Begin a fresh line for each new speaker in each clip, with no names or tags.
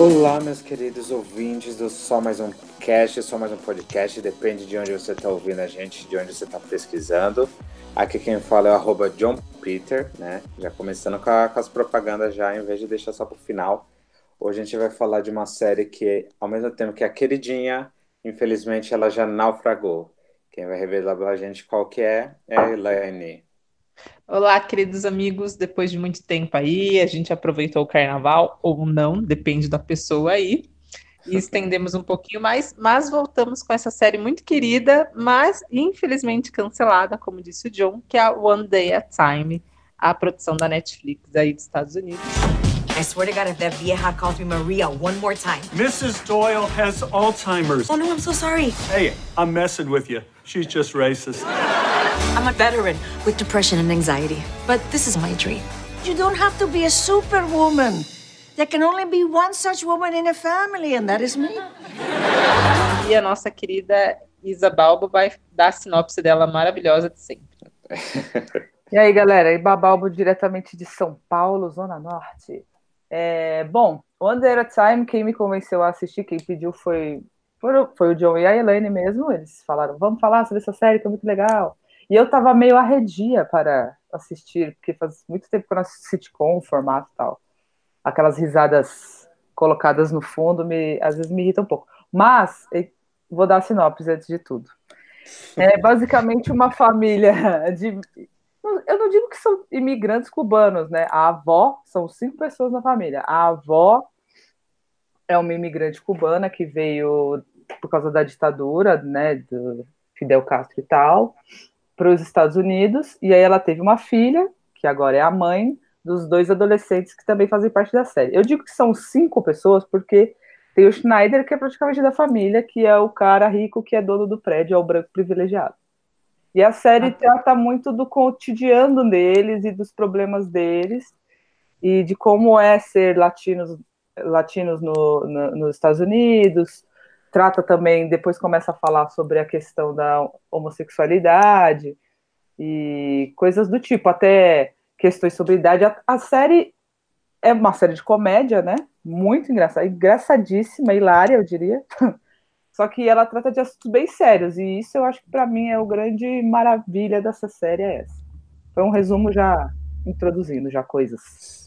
Olá, meus queridos ouvintes do Só Mais Um Cast, Só Mais Um Podcast, depende de onde você está ouvindo a gente, de onde você está pesquisando. Aqui quem fala é o arroba John Peter, né? Já começando com, a, com, as propagandas já, em vez de deixar só pro final. Hoje a gente vai falar de uma série que, ao mesmo tempo que é queridinha, infelizmente ela já naufragou. Quem vai revelar pra gente qual que é é a Elaine.
Olá, queridos amigos. Depois de muito tempo aí, a gente aproveitou o carnaval, ou não, depende da pessoa aí. E estendemos um pouquinho mais, mas voltamos com essa série muito querida, mas infelizmente cancelada, como disse o John, que é a One Day at Time, a produção da Netflix aí dos Estados Unidos.
I swear to God, if that vieja calls me Maria one more time.
Mrs. Doyle has Alzheimer's.
Oh no, I'm so sorry.
Hey, I'm messing with you. She's just racist.
I'm a veteran with depression and anxiety, but this is my dream.
You don't have to be a superwoman. There can only be one such woman in a family, and that is me.
E a nossa querida Isa Balbo vai dar a sinopse dela maravilhosa de sempre.
E aí, galera, Ibabalbo diretamente de São Paulo, Zona Norte. É, bom, One Day at a Time, quem me convenceu a assistir, quem pediu foi, foi o John e a Elaine mesmo. Eles falaram, vamos falar sobre essa série que é muito legal. E eu tava meio arredia para assistir, porque faz muito tempo que eu não assisto sitcom, o formato e tal. Aquelas risadas colocadas no fundo, me, às vezes me irritam um pouco. Mas, vou dar a sinopse antes de tudo. É basicamente uma família de eu não digo que são imigrantes cubanos, né? A avó, são cinco pessoas na família. A avó é uma imigrante cubana que veio por causa da ditadura, né, do Fidel Castro e tal, para os Estados Unidos, e aí ela teve uma filha, que agora é a mãe dos dois adolescentes que também fazem parte da série. Eu digo que são cinco pessoas porque tem o Schneider, que é praticamente da família, que é o cara rico que é dono do prédio, é o branco privilegiado. E a série ah. trata muito do cotidiano deles e dos problemas deles e de como é ser latinos, latinos no, no, nos Estados Unidos. Trata também, depois começa a falar sobre a questão da homossexualidade e coisas do tipo, até questões sobre idade. A, a série é uma série de comédia, né? Muito engraçada, engraçadíssima, hilária, eu diria. Só que ela trata de assuntos bem sérios, e isso eu acho que para mim é o grande maravilha dessa série é essa. Foi um resumo já introduzindo já coisas.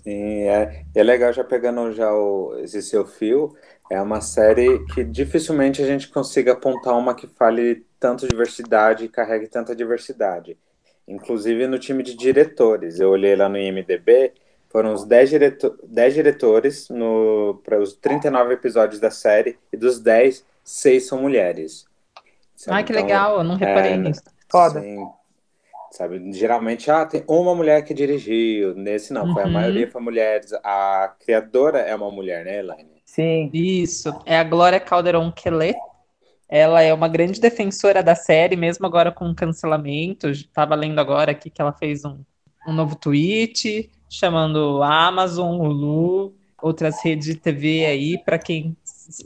Sim, é, é legal já pegando já o, esse seu fio, é uma série que dificilmente a gente consiga apontar uma que fale tanto diversidade e carregue tanta diversidade. Inclusive no time de diretores, eu olhei lá no IMDB, foram os 10, direto 10 diretores para os 39 episódios da série, e dos 10, seis são mulheres.
Sabe? Ah, que então, legal, eu não reparei é, nisso.
Foda. Sim,
sabe, geralmente, ah, tem uma mulher que dirigiu, nesse não, uhum. foi a uhum. maioria foi mulheres. A criadora é uma mulher, né, Elaine?
Sim. Isso, é a Glória Calderon Quelet. Ela é uma grande defensora da série, mesmo agora com o cancelamento. Estava lendo agora aqui que ela fez um, um novo tweet chamando Amazon, o Lu, outras redes de TV aí, para quem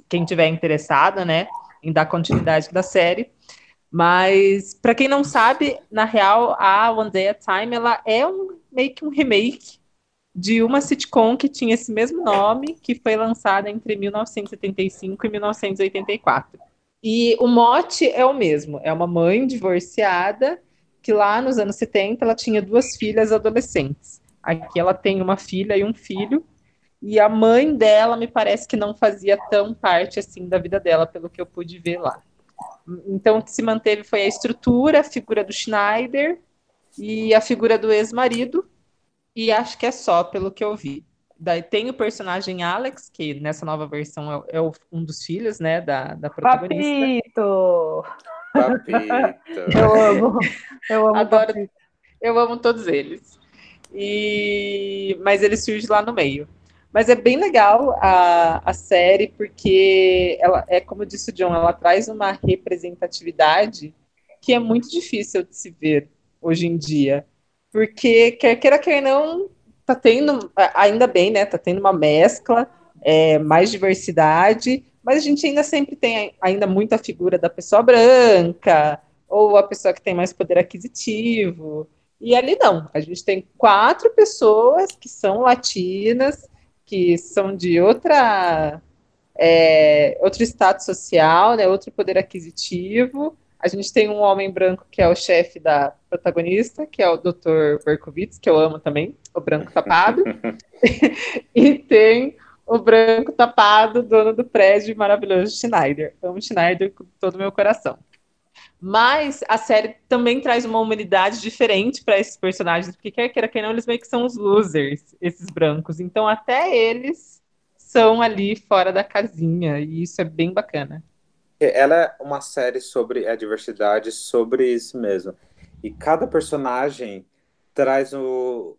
quem tiver interessada, né, em dar continuidade da série. Mas para quem não sabe, na real, a One Day at Time ela é um meio que um remake de uma sitcom que tinha esse mesmo nome, que foi lançada entre 1975 e 1984. E o mote é o mesmo, é uma mãe divorciada que lá nos anos 70 ela tinha duas filhas adolescentes. Aqui ela tem uma filha e um filho, e a mãe dela me parece que não fazia tão parte assim da vida dela, pelo que eu pude ver lá. Então, o que se manteve foi a estrutura, a figura do Schneider e a figura do ex-marido, e acho que é só, pelo que eu vi. Daí tem o personagem Alex, que nessa nova versão é, é um dos filhos, né, da, da protagonista.
Papito!
Papito!
eu amo, eu amo
Adoro, Papito. Eu amo todos eles. E... Mas ele surge lá no meio. Mas é bem legal a, a série, porque ela é, como disse o John, ela traz uma representatividade que é muito difícil de se ver hoje em dia. Porque, quer queira, quer não, tá tendo, ainda bem, né? Tá tendo uma mescla, é, mais diversidade, mas a gente ainda sempre tem ainda muita figura da pessoa branca, ou a pessoa que tem mais poder aquisitivo. E ali não, a gente tem quatro pessoas que são latinas, que são de outra é, outro status social, né, outro poder aquisitivo. A gente tem um homem branco que é o chefe da protagonista, que é o Dr. Berkowitz, que eu amo também, o branco tapado. e tem o branco tapado, dono do prédio maravilhoso Schneider. Amo Schneider com todo o meu coração. Mas a série também traz uma humanidade diferente para esses personagens, porque quer queira, quer não, eles meio que são os losers, esses brancos. Então até eles são ali fora da casinha, e isso é bem bacana.
Ela é uma série sobre a diversidade, sobre isso mesmo. E cada personagem traz o,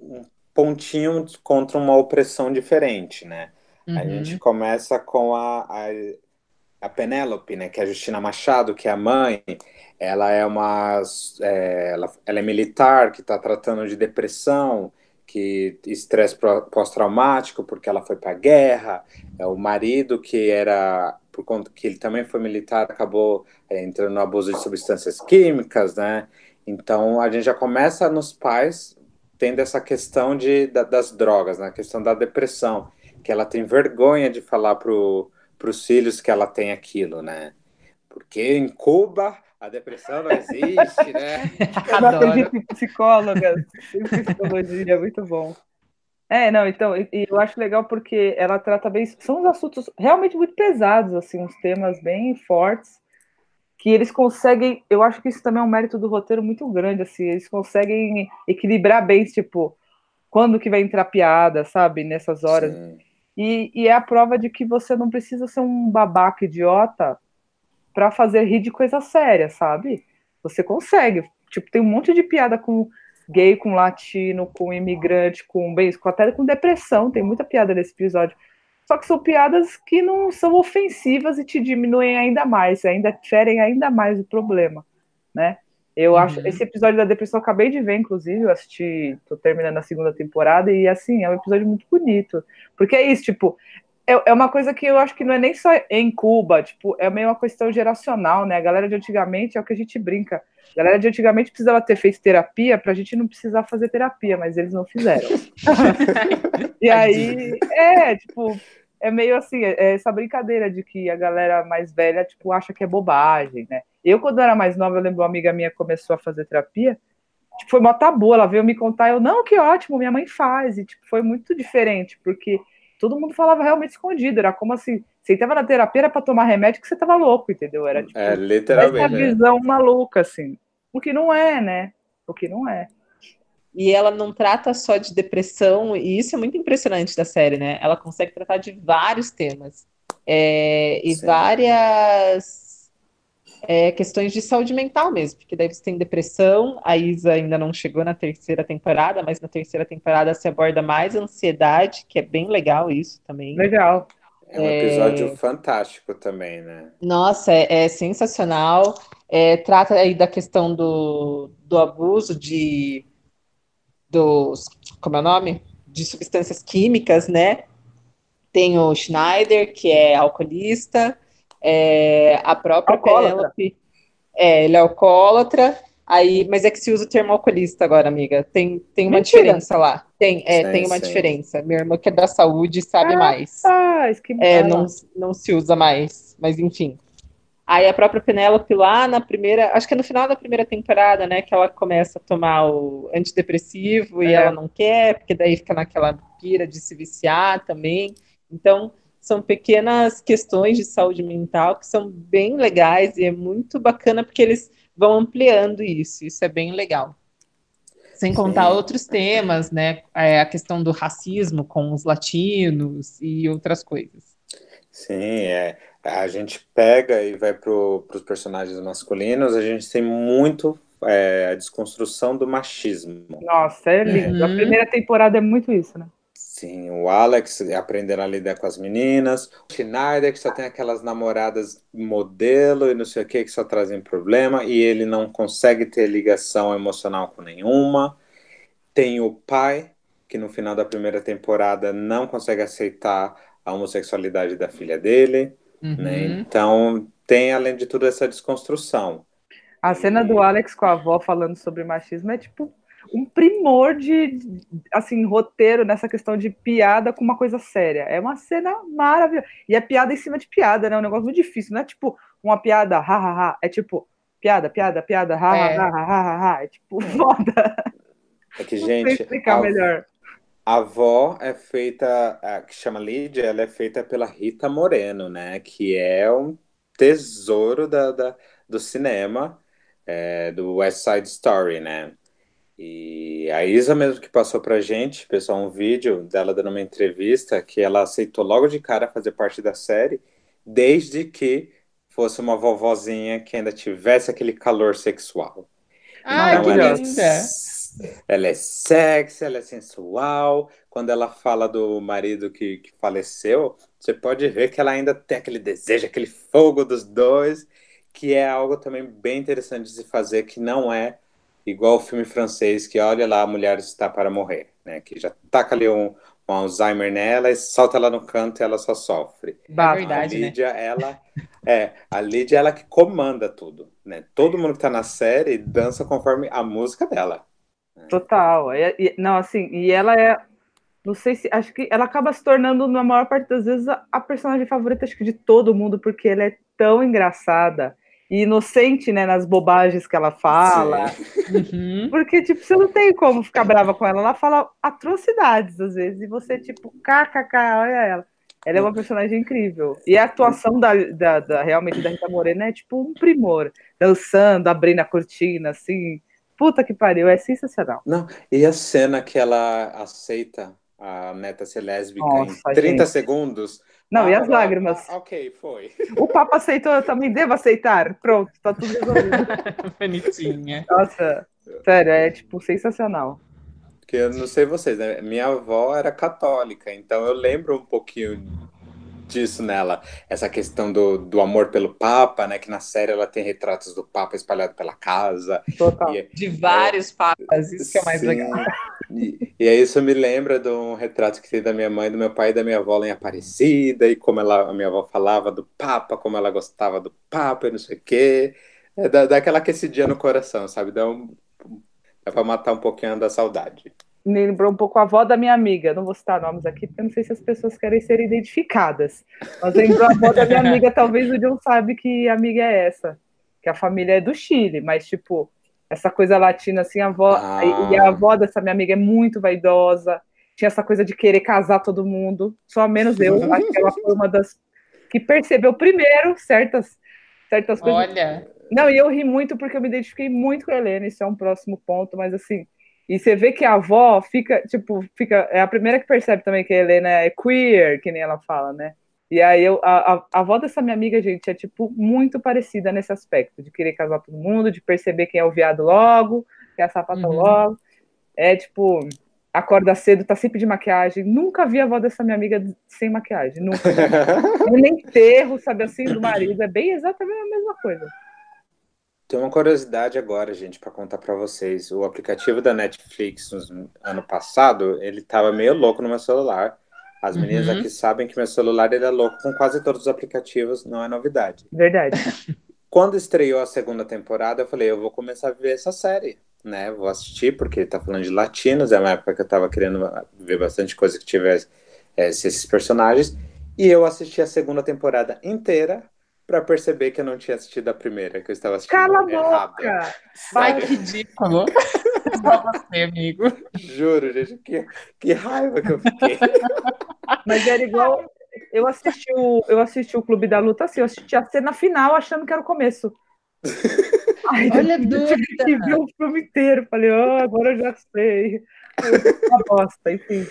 um pontinho contra uma opressão diferente, né? Uhum. A gente começa com a, a, a Penélope, né? Que é a Justina Machado, que é a mãe. Ela é uma... É, ela, ela é militar, que está tratando de depressão que estresse pós-traumático porque ela foi para a guerra, é o marido que era por conta que ele também foi militar acabou é, entrando no abuso de substâncias químicas, né? Então a gente já começa nos pais tendo essa questão de, da, das drogas, né? A questão da depressão, que ela tem vergonha de falar para os filhos que ela tem aquilo, né? Porque em Cuba a depressão não existe, né?
Eu não acredito em psicólogas, em psicologia, é muito bom. É, não, então, e, e, eu acho legal porque ela trata bem. São uns assuntos realmente muito pesados, assim, uns temas bem fortes, que eles conseguem. Eu acho que isso também é um mérito do roteiro muito grande, assim, eles conseguem equilibrar bem, tipo, quando que vai entrar piada, sabe, nessas horas. E, e é a prova de que você não precisa ser um babaca idiota para fazer rir de coisa séria, sabe? Você consegue. Tipo, tem um monte de piada com gay, com latino, com imigrante, com bem, até com depressão. Tem muita piada nesse episódio. Só que são piadas que não são ofensivas e te diminuem ainda mais, ainda ferem ainda mais o problema, né? Eu uhum. acho esse episódio da depressão eu acabei de ver, inclusive, eu assisti, tô terminando a segunda temporada e assim, é um episódio muito bonito. Porque é isso, tipo, é, é uma coisa que eu acho que não é nem só em Cuba, tipo, é meio uma questão geracional, né? A galera de antigamente é o que a gente brinca. A galera de antigamente precisava ter feito terapia para a gente não precisar fazer terapia, mas eles não fizeram. e aí, é, tipo, é meio assim, é, é essa brincadeira de que a galera mais velha, tipo, acha que é bobagem, né? Eu, quando era mais nova, eu lembro uma amiga minha começou a fazer terapia, tipo, foi uma tabu, ela veio me contar, eu, não, que ótimo, minha mãe faz, e, tipo, foi muito diferente, porque todo mundo falava realmente escondido. Era como assim, você estava na terapia era para tomar remédio que você estava louco, entendeu? Era tipo,
é, literalmente.
Essa é. visão é. maluca, assim. O que não é, né? O que não é.
E ela não trata só de depressão, e isso é muito impressionante da série, né? Ela consegue tratar de vários temas. É, e Sim. várias é, questões de saúde mental mesmo, porque daí você tem depressão, a Isa ainda não chegou na terceira temporada, mas na terceira temporada se aborda mais ansiedade, que é bem legal isso também.
Legal.
É um episódio é... fantástico também, né?
Nossa, é, é sensacional. É, trata aí da questão do, do abuso de dos como é o nome? De substâncias químicas, né? Tem o Schneider, que é alcoolista, é, a própria Penélope. É, ele é alcoólatra. Aí, mas é que se usa o termo alcoolista agora, amiga. Tem, tem uma Mentira. diferença lá. Tem, é, sim, tem uma sim. diferença. Minha irmã que é da saúde sabe ah, mais.
Ah, que
é, não, não se usa mais. Mas enfim. Aí a própria Penélope lá na primeira, acho que é no final da primeira temporada, né, que ela começa a tomar o antidepressivo é. e ela não quer, porque daí fica naquela pira de se viciar também. Então, são pequenas questões de saúde mental que são bem legais e é muito bacana porque eles vão ampliando isso. Isso é bem legal. Sem contar Sim. outros temas, né? É, a questão do racismo com os latinos e outras coisas.
Sim, é. A gente pega e vai para os personagens masculinos, a gente tem muito é, a desconstrução do machismo.
Nossa, é lindo. Uhum. A primeira temporada é muito isso, né?
Sim, o Alex aprendendo a lidar com as meninas, o Schneider que só tem aquelas namoradas modelo e não sei o que que só trazem problema e ele não consegue ter ligação emocional com nenhuma. Tem o pai que no final da primeira temporada não consegue aceitar a homossexualidade da filha dele, uhum. né? Então tem além de tudo essa desconstrução.
A cena do Alex com a avó falando sobre machismo é tipo um primor de, assim, roteiro nessa questão de piada com uma coisa séria. É uma cena maravilhosa. E é piada em cima de piada, né? É um negócio muito difícil. Não é tipo uma piada, ha, ha, ha. É tipo, piada, piada, piada, ha,
É.
ha, ha, ha, ha, ha. É tipo, foda.
É que,
Não
gente,
explicar
a,
melhor.
a avó é feita, a que chama Lídia, ela é feita pela Rita Moreno, né? Que é um tesouro da, da- do cinema, é, do West Side Story, né? E a Isa mesmo que passou pra gente, pessoal, um vídeo dela dando uma entrevista que ela aceitou logo de cara fazer parte da série, desde que fosse uma vovozinha que ainda tivesse aquele calor sexual.
Ai,
Então,
que
ela é,
linda.
ela é sexy, ela é sensual. Quando ela fala do marido que, que faleceu, você pode ver que ela ainda tem aquele desejo, aquele fogo dos dois, que é algo também bem interessante de se fazer, que não é igual o filme francês, que olha lá, a mulher está para morrer, né? Que já taca ali um, um Alzheimer nela e solta ela no canto e ela só sofre.
Bafo.
verdade.
a
né?
Lídia, ela é, a Lídia ela que comanda tudo, né? Todo mundo que tá na série dança conforme a música dela.
Total. E- não, assim, e ela é. Não sei se. Acho que ela acaba se tornando, na maior parte das vezes, a, a personagem favorita, acho que de todo mundo, porque ela é tão engraçada inocente, né, nas bobagens que ela fala.
Uhum.
Porque, tipo, você não tem como ficar brava com ela. Ela fala atrocidades, às vezes, e você, tipo, kkk, olha ela. Ela é uma personagem incrível. E a atuação da, da, da- realmente da Rita Moreno é tipo um primor. Dançando, abrindo a cortina, assim. Puta que pariu, é sensacional.
Não, e a cena que ela aceita a neta ser lésbica
Nossa,
em 30
gente.
segundos.
Não, e
Ah,
as
ah,
lágrimas?
ah, ok, foi.
O Papa aceitou, eu também devo aceitar. Pronto, tá tudo resolvido.
Bonitinha.
Nossa, sério, é tipo sensacional.
Porque eu não sei vocês, né? Minha avó era católica, então eu lembro um pouquinho disso nela. Essa questão do, do amor pelo Papa, né? Que na série ela tem retratos do Papa espalhado pela casa.
Total.
E,
De vários papas, isso que é mais
Sim.
legal.
E, e aí isso me lembra de um retrato que tem da minha mãe, do meu pai e da minha avó lá em Aparecida, e como ela, a minha avó falava do Papa, como ela gostava do Papa e não sei o quê. É, dá, dá aquela aquecidinha no coração, sabe? Dá, um, dá pra matar um pouquinho da saudade.
Me lembrou um pouco a avó da minha amiga. Não vou citar nomes aqui, porque eu não sei se as pessoas querem ser identificadas. Mas lembrou a avó da minha amiga. Talvez o John sabe que amiga é essa. Que a família é do Chile, mas, tipo, essa coisa latina, assim, a avó.
Ah.
E a avó dessa minha amiga é muito vaidosa. Tinha essa coisa de querer casar todo mundo, só menos eu. Acho que ela foi uma das que percebeu primeiro certas, certas coisas.
Olha,
Não, e eu ri muito porque eu me identifiquei muito com a Helena, isso é um próximo ponto, mas assim, e você vê que a avó fica, tipo, fica, é a primeira que percebe também que a Helena é queer, que nem ela fala, né? E aí eu, a, a, a avó dessa minha amiga, gente, é tipo muito parecida nesse aspecto, de querer casar todo mundo, de perceber quem é o viado logo, quem é a sapata
Uhum.
logo. É tipo, acorda cedo, tá sempre de maquiagem. Nunca vi a avó dessa minha amiga sem maquiagem, nunca. Nem enterro, sabe assim, do marido, é bem exatamente a mesma coisa.
Tem uma curiosidade agora, gente, para contar para vocês. O aplicativo da Netflix no ano passado, ele tava meio louco no meu celular. As meninas
Uhum.
aqui sabem que meu celular ele é louco com quase todos os aplicativos, não é novidade.
Verdade.
Quando estreou a segunda temporada, eu falei, eu vou começar a ver essa série, né? Vou assistir, porque tá falando de latinos, é uma época que eu tava querendo ver bastante coisa que tivesse eh, esses personagens. E eu assisti a segunda temporada inteira para perceber que eu não tinha assistido a primeira, que eu estava assistindo
Cala a boca!
ai que ridículo. Só você, amigo.
Juro, gente, que, que raiva que eu fiquei.
Mas era igual. Eu assisti, o, eu assisti o Clube da Luta assim, eu assisti a cena final achando que era o começo. Ai,
Olha a
eu tive
dúvida.
o filme inteiro. Falei, oh, agora eu já sei. Uma bosta, enfim.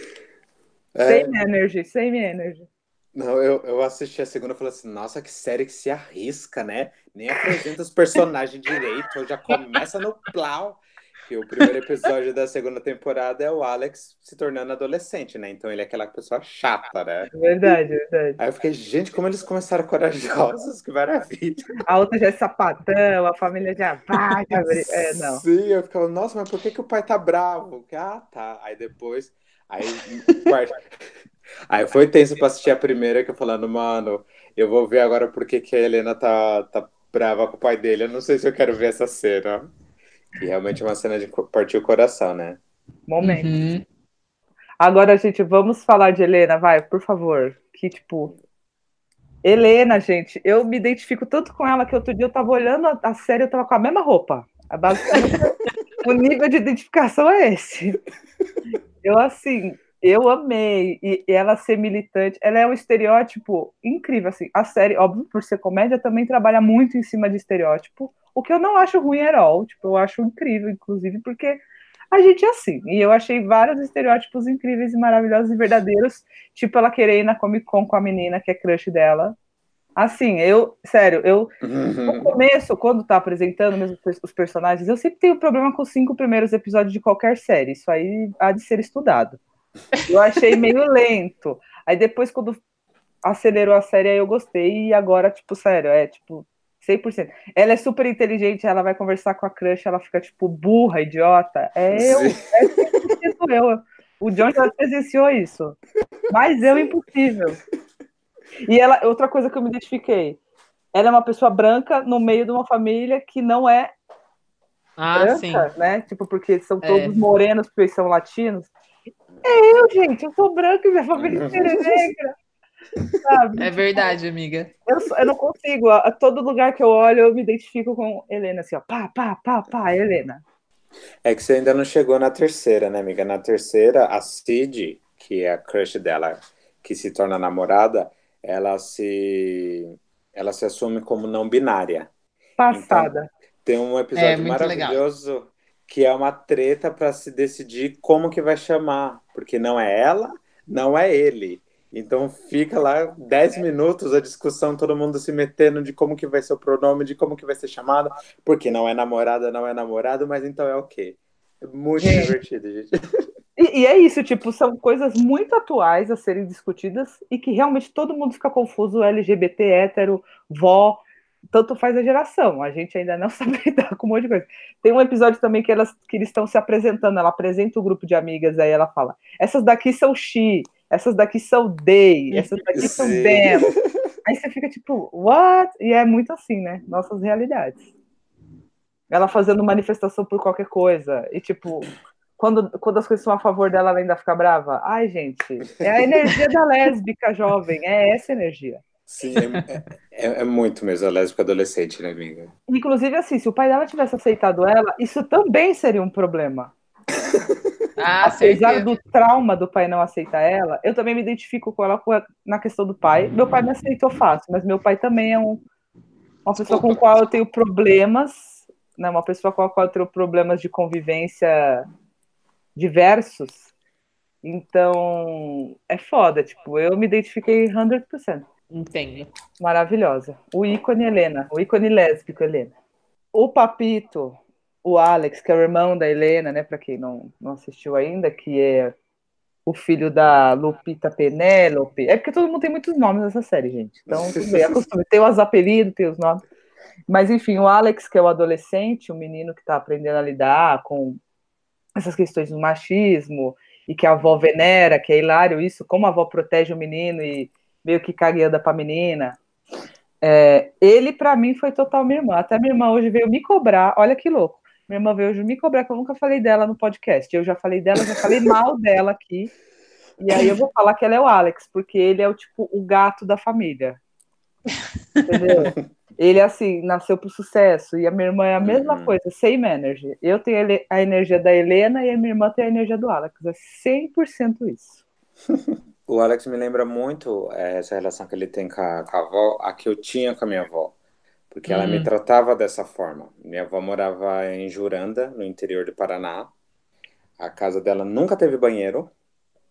É,
Same energy, same energy.
Não, eu, eu assisti a segunda e falei assim, nossa, que série que se arrisca, né? Nem apresenta os personagens direito, já começa no plau. Que o primeiro episódio da segunda temporada é o Alex se tornando adolescente, né? Então ele é aquela pessoa chata, né?
Verdade, verdade.
Aí eu fiquei, gente, como eles começaram corajosos, que maravilha.
A outra já é sapatão, a família já vai. É, não.
Sim, eu ficava, nossa, mas por que, que o pai tá bravo? Ah, tá. Aí depois. Aí, aí foi tenso pra assistir a primeira, que eu falando, mano, eu vou ver agora por que, que a Helena tá, tá brava com o pai dele. Eu não sei se eu quero ver essa cena. E realmente é uma cena de partir o coração, né?
Momento.
Uhum.
Agora, gente, vamos falar de Helena, vai, por favor. Que, tipo. Helena, gente, eu me identifico tanto com ela que outro dia eu tava olhando a, a série, eu tava com a mesma roupa. A basicamente, o nível de identificação é esse. Eu, assim, eu amei. E, ela ser militante, ela é um estereótipo incrível, assim. A série, óbvio, por ser comédia, também trabalha muito em cima de estereótipo, o que eu não acho ruim at all. Tipo, eu acho incrível, inclusive, porque a gente é assim. E eu achei vários estereótipos incríveis e maravilhosos e verdadeiros. Tipo, ela querer ir na Comic Con com a menina que é crush dela. Assim, eu, sério, eu, no começo, quando tá apresentando mesmo os personagens, eu sempre tenho problema com os cinco primeiros episódios de qualquer série. Isso aí há de ser estudado. Eu achei meio lento. Aí depois, quando acelerou a série, aí eu gostei. E agora, tipo, sério, é tipo 100%. Ela é super inteligente, ela vai conversar com a crush, ela fica, tipo, burra, idiota. É eu, é 100% eu. O John já presenciou isso. Mas eu, impossível. E ela, outra coisa que eu me identifiquei, ela é uma pessoa branca no meio de uma família que não é
Ah,
branca,
sim.
né? Tipo, porque são
É.
todos morenos, porque eles são latinos. É eu, gente, eu sou branca e minha família inteira é negra. Sabe?
É verdade, amiga.
Eu, eu não consigo. A, a todo lugar que eu olho, eu me identifico com Helena, assim, ó. Pá, pá, pá, pá, Helena.
É que você ainda não chegou na terceira, né, amiga? Na terceira, a Cid, que é a crush dela, que se torna namorada, ela se ela se assume como não binária.
Passada.
Tem um episódio
É, muito legal.
maravilhoso que é uma treta para se decidir como que vai chamar, porque não é ela, não é ele. Então fica lá 10 minutos a discussão, todo mundo se metendo de como que vai ser o pronome, de como que vai ser chamada, porque não é namorada, não é namorado, mas então é o quê? É muito
Gente.
divertido, gente.
E, e é isso, tipo, são coisas muito atuais a serem discutidas e que realmente todo mundo fica confuso, LGBT, hétero, vó, tanto faz a geração. A gente ainda não sabe lidar com um monte de coisa. Tem um episódio também que, elas, que eles estão se apresentando, ela apresenta o grupo de amigas, aí ela fala, essas daqui são she, essas daqui são they, essas daqui são them. Aí você fica tipo, what? E é muito assim, né? Nossas realidades. Ela fazendo manifestação por qualquer coisa. E tipo, quando, quando as coisas são a favor dela, ela ainda fica brava. Ai, gente, é a energia da lésbica jovem, é essa energia.
Sim, é, é- é muito mesmo a lésbica adolescente, né, amiga?
Inclusive, assim, se o pai dela tivesse aceitado ela, isso também seria um problema.
Ah,
Apesar
certeza.
do trauma do pai não aceitar ela, eu também me identifico com ela na questão do pai. Meu pai me aceitou fácil, mas meu pai também é um, uma pessoa com a qual eu tenho problemas, né, uma pessoa com a qual eu tenho problemas de convivência diversos. Então, é foda, tipo, eu me identifiquei 100%.
Entendo.
Maravilhosa. O ícone Helena, o ícone lésbico Helena. O Papito, o Alex, que é o irmão da Helena, né, para quem não, não assistiu ainda, que é o filho da Lupita Penélope. É porque todo mundo tem muitos nomes nessa série, gente. Então, tudo bem, acostume. Tem os apelidos, tem os nomes. Mas, enfim, o Alex, que é o adolescente, o menino que está aprendendo a lidar com essas questões do machismo e que a avó venera, que é hilário isso, como a avó protege o menino e meio que cagueada pra menina. É, ele, pra mim, foi total minha irmã. Até minha irmã hoje veio me cobrar. Olha que louco. Minha irmã veio hoje me cobrar, que eu nunca falei dela no podcast. Eu já falei dela, já falei mal dela aqui. E aí eu vou falar que ela é o Alex, porque ele é o tipo o gato da família. Entendeu? Ele, assim, nasceu pro sucesso. E a minha irmã é a mesma
Uhum.
coisa, same energy. Eu tenho a energia da Helena e a minha irmã tem a energia do Alex. É 100% isso.
O Alex me lembra muito é, essa relação que ele tem com a, com a avó, a que eu tinha com a minha avó. Porque ela me
Hum.
tratava dessa forma. Minha avó morava em Juranda, no interior do Paraná. A casa dela nunca teve banheiro,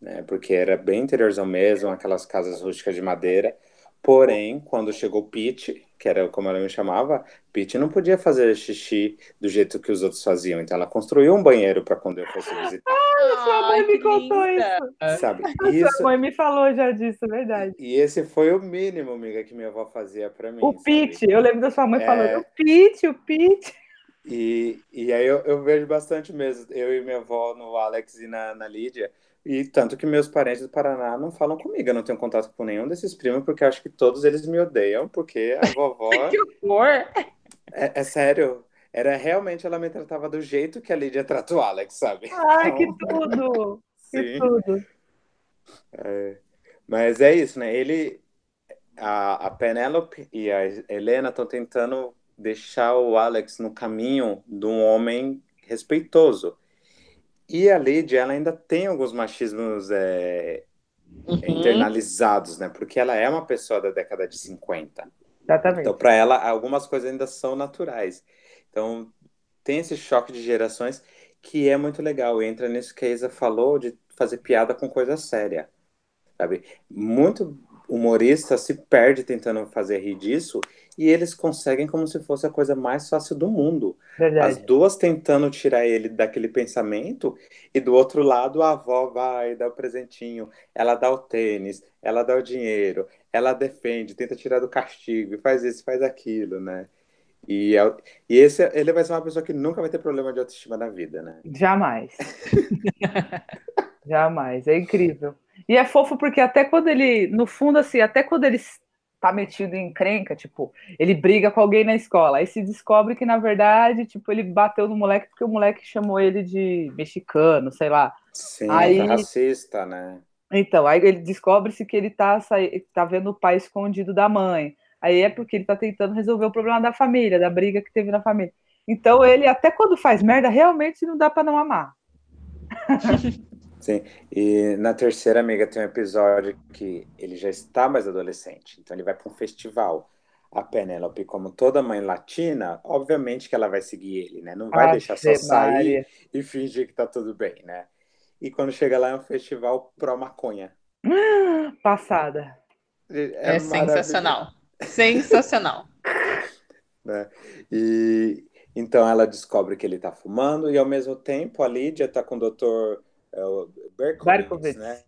né? Porque era bem interiorzão mesmo, aquelas casas rústicas de madeira. Porém, quando chegou Pete, que era como ela me chamava, Pete não podia fazer xixi do jeito que os outros faziam. Então ela construiu um banheiro para quando eu fosse visitar,
Sua mãe
Ai,
me contou
linda.
isso.
sabe?
A
Isso,
Sua mãe me falou já disso, verdade.
E esse foi o mínimo, amiga, que minha avó fazia pra mim.
O? Pete, eu lembro da sua mãe
É.
falando, o Pete, o Pete.
E, e aí eu, eu vejo bastante mesmo, eu e minha avó no Alex e na, na Lídia. E tanto que meus parentes do Paraná não falam comigo, eu não tenho contato com nenhum desses primos, porque acho que todos eles me odeiam, porque a vovó.
Que horror!
É, é sério. era realmente ela me tratava do jeito que a Lídia trata o Alex, sabe?
Ai,
Então,
que tudo! Que tudo!
É, mas é isso, né? Ele, a, a Penélope e a Helena estão tentando deixar o Alex no caminho de um homem respeitoso. E a Lydia, ela ainda tem alguns machismos é,
Uhum.
internalizados, né? Porque ela é uma pessoa da década de 50.
Exatamente.
Então, para ela, algumas coisas ainda são naturais. Então, tem esse choque de gerações que é muito legal. Entra nisso que a Isa falou de fazer piada com coisa séria, sabe? Muito humorista se perde tentando fazer rir disso e eles conseguem como se fosse a coisa mais fácil do mundo. As
Verdade.
duas tentando tirar ele daquele pensamento, e do outro lado a avó vai dar o presentinho, ela dá o tênis, ela dá o dinheiro, ela defende, tenta tirar do castigo, faz isso, faz aquilo, né? E, é- e esse, ele vai ser uma pessoa que nunca vai ter problema de autoestima na vida, né?
Jamais. Jamais. É incrível. E é fofo porque até quando ele, no fundo, assim, até quando ele tá metido em encrenca, tipo, ele briga com alguém na escola, aí se descobre que, na verdade, tipo, ele bateu no moleque porque o moleque chamou ele de mexicano, sei lá.
Sim,
Aí-
racista, né?
Então, aí ele descobre-se que ele tá, sai- tá vendo o pai escondido da mãe. Aí é porque ele tá tentando resolver o problema da família, da briga que teve na família. Então ele, até quando faz merda, realmente não dá pra não amar.
Sim, e na terceira, amiga, tem um episódio que ele já está mais adolescente, então ele vai para um festival. A Penélope, como toda mãe latina, obviamente que ela vai seguir ele, né? Não vai deixar só sair e fingir que tá tudo bem, né? E quando chega lá é um festival pró maconha.
Passada.
É,
maravilhoso,
sensacional. Sensacional.
né? E então ela descobre que ele tá fumando e ao mesmo tempo a Lídia tá com o Dr. é, o Berkowitz,
Berkowitz.
né?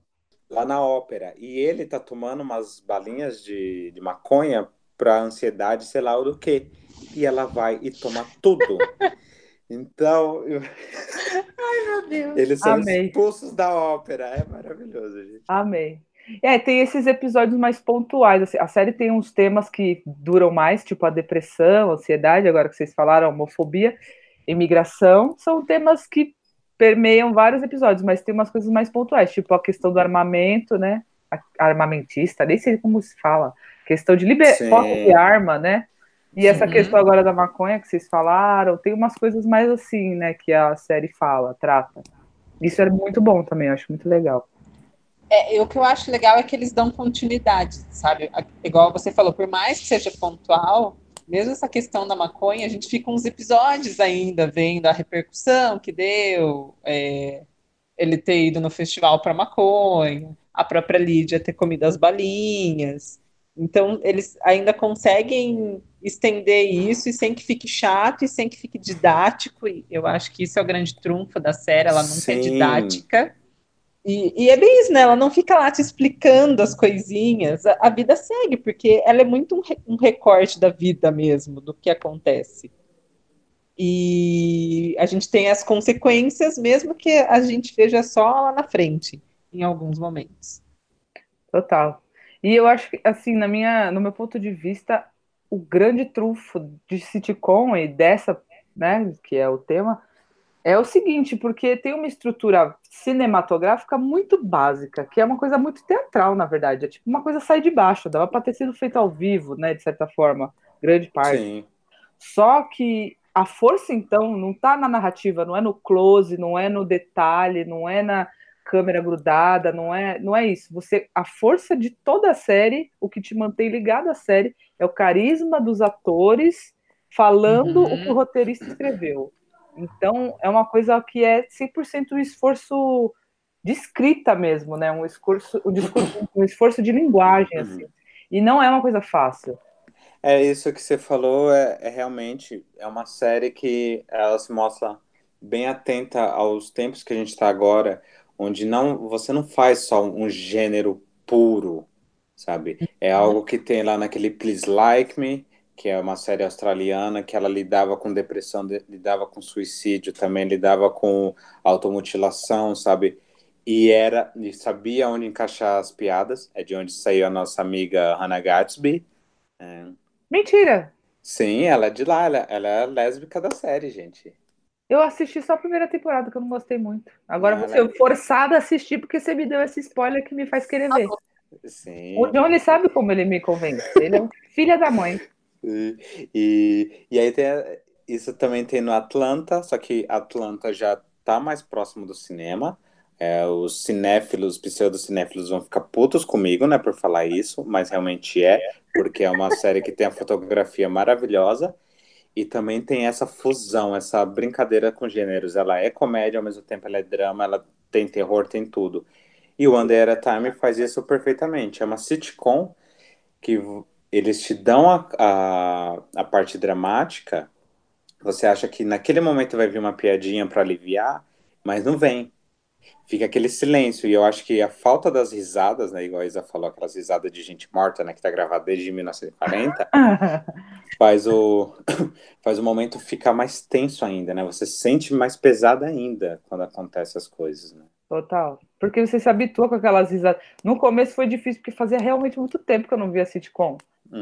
Lá na ópera. E ele tá tomando umas balinhas de, de maconha pra ansiedade, sei lá o do quê. E ela vai e toma tudo. Então, eu-
Meu Deus.
eles são
Amei.
expulsos da ópera. É maravilhoso, gente.
Amei. É, tem esses episódios mais pontuais. assim, a série tem uns temas que duram mais, tipo a depressão, a ansiedade, agora que vocês falaram, a homofobia, imigração, são temas que permeiam vários episódios, mas tem umas coisas mais pontuais, tipo a questão do armamento, né? Armamentista, nem sei como se fala. Questão de liber...
Sim.
posse de arma, né? E essa
Uhum.
questão agora da maconha que vocês falaram, tem umas coisas mais assim, né, que a série fala, trata. Isso é muito bom também, eu acho muito legal.
É, o que eu acho legal é que eles dão continuidade, sabe? Igual você falou, por mais que seja pontual, mesmo essa questão da maconha, a gente fica uns episódios ainda vendo a repercussão que deu, é, ele ter ido no festival para maconha, a própria Lídia ter comido as balinhas. Então, eles ainda conseguem estender isso e sem que fique chato e sem que fique didático. E eu acho que isso é o grande trunfo da série, ela nunca é
Sim.
didática. E, e é bem isso, né? Ela não fica lá te explicando as coisinhas. A, a vida segue, porque ela é muito um, um recorte da vida mesmo, do que acontece. E a gente tem as consequências, mesmo que a gente veja só lá na frente, em alguns momentos.
Total. E eu acho que, assim, na minha, no meu ponto de vista, o grande trunfo de sitcom e dessa, né, que é o tema, é o seguinte, porque tem uma estrutura cinematográfica muito básica, que é uma coisa muito teatral, na verdade. É tipo uma coisa sai de baixo, dava para ter sido feito ao vivo, né, de certa forma, grande parte.
Sim.
Só que a força, então, não está na narrativa, não é no close, não é no detalhe, não é na câmera grudada, não é, não é isso. Você, a força de toda a série, o que te mantém ligado à série, é o carisma dos atores falando
Uhum.
o que o roteirista escreveu. Então, é uma coisa que é 100% um esforço de escrita mesmo, né? Um esforço, um, discurso, um esforço de linguagem, assim. E não é uma coisa fácil.
É isso que você falou, é, é realmente é uma série que ela se mostra bem atenta aos tempos que a gente está agora, onde não você não faz só um gênero puro, sabe? É algo que tem lá naquele Please Like Me, que é uma série australiana que ela lidava com depressão, de- lidava com suicídio também, lidava com automutilação, sabe? E era e sabia onde encaixar as piadas, é de onde saiu a nossa amiga Hannah Gatsby. É,
Mentira!
Sim, ela é de lá, ela, ela é lésbica da série, gente.
Eu assisti só a primeira temporada, que eu não gostei muito. Agora
Não,
você é forçada a assistir porque você me deu esse spoiler que me faz querer ver.
Sim.
O John, ele sabe como ele me convence. Ele é um filho da mãe.
E, e, aí tem, isso também tem no Atlanta, só que Atlanta já tá mais próximo do cinema. É, os cinéfilos, pseudo-cinéfilos vão ficar putos comigo, né, por falar isso, mas realmente é, porque é uma série que tem a fotografia maravilhosa e também tem essa fusão, essa brincadeira com gêneros. Ela é comédia, ao mesmo tempo ela é drama, ela tem terror, tem tudo. E o a Time faz isso perfeitamente. É uma sitcom que eles te dão a, a, a parte dramática, você acha que naquele momento vai vir uma piadinha para aliviar, mas não vem. Fica aquele silêncio, e eu acho que a falta das risadas, né, igual a Isa falou, aquelas risadas de gente morta, né, que tá gravada desde 1940, faz o, faz o momento ficar mais tenso ainda, né, você se sente mais pesado ainda quando acontecem as coisas, né.
Total. Porque você se habitua com aquelas risadas. No começo foi difícil, porque fazia realmente muito tempo que eu não via sitcom.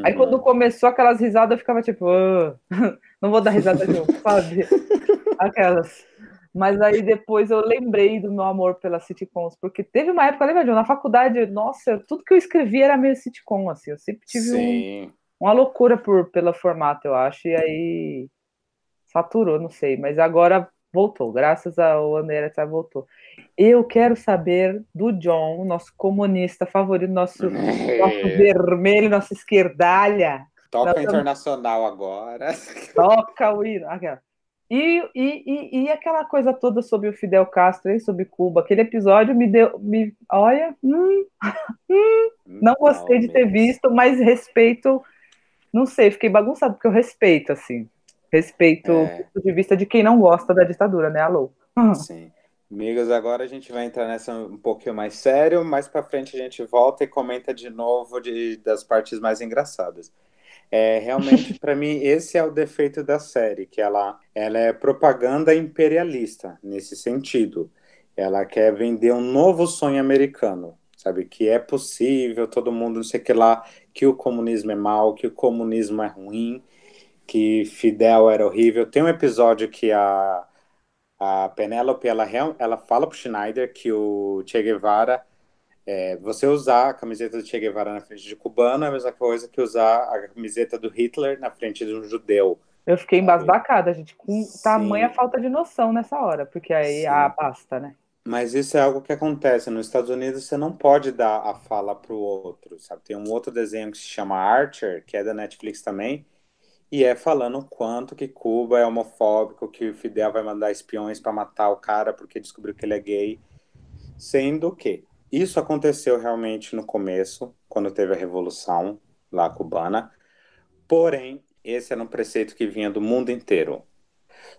Aí
Uhum.
quando começou aquelas risadas, eu ficava tipo, "Ah, não vou dar risada de sabe? Aquelas. Mas aí depois eu lembrei do meu amor pelas sitcoms, porque teve uma época, lembra, John, na faculdade, nossa, tudo que eu escrevia era meio sitcom, assim, eu sempre tive um- uma loucura por, pelo formato, eu acho, e aí saturou, não sei, mas agora voltou, graças ao André voltou. Eu quero saber do John, nosso comunista favorito, nosso, nosso
É.
vermelho, nossa esquerdalha,
toca
Nós
internacional agora.
toca o hino. E, e, e, e aquela coisa toda sobre o Fidel Castro, hein, sobre Cuba, aquele episódio me deu, me, olha, hum, não gostei de ter visto, mas respeito, não sei, fiquei bagunçado, porque eu respeito, assim, respeito o
É.
ponto de vista de quem não gosta da ditadura, né, alô?
Sim. Amigos, agora a gente vai entrar nessa um pouquinho mais sério, mais pra frente a gente volta e comenta de novo de, das partes mais engraçadas. É, realmente, pra mim, esse é o defeito da série, que ela, ela é propaganda imperialista, nesse sentido. Ela quer vender um novo sonho americano, sabe? Que é possível, todo mundo, não sei o que lá, que o comunismo é mal, que o comunismo é ruim, que Fidel era horrível. Tem um episódio que a a Penélope, ela, ela fala pro Schneider que o Che Guevara, é, você usar a camiseta do Che Guevara na frente de cubano é a mesma coisa que usar a camiseta do Hitler na frente de um judeu.
Eu fiquei embasbacada, gente, com
Sim.
tamanha falta de noção nessa hora, porque aí,
Sim.
ah, basta, né?
Mas isso é algo que acontece. Nos Estados Unidos você não pode dar a fala pro outro, sabe? Tem um outro desenho que se chama Archer, que é da Netflix também, e é falando o quanto que Cuba é homofóbico, que o Fidel vai mandar espiões para matar o cara porque descobriu que ele é gay. Sendo que isso aconteceu realmente no começo, quando teve a revolução lá cubana. Porém, esse era um preceito que vinha do mundo inteiro.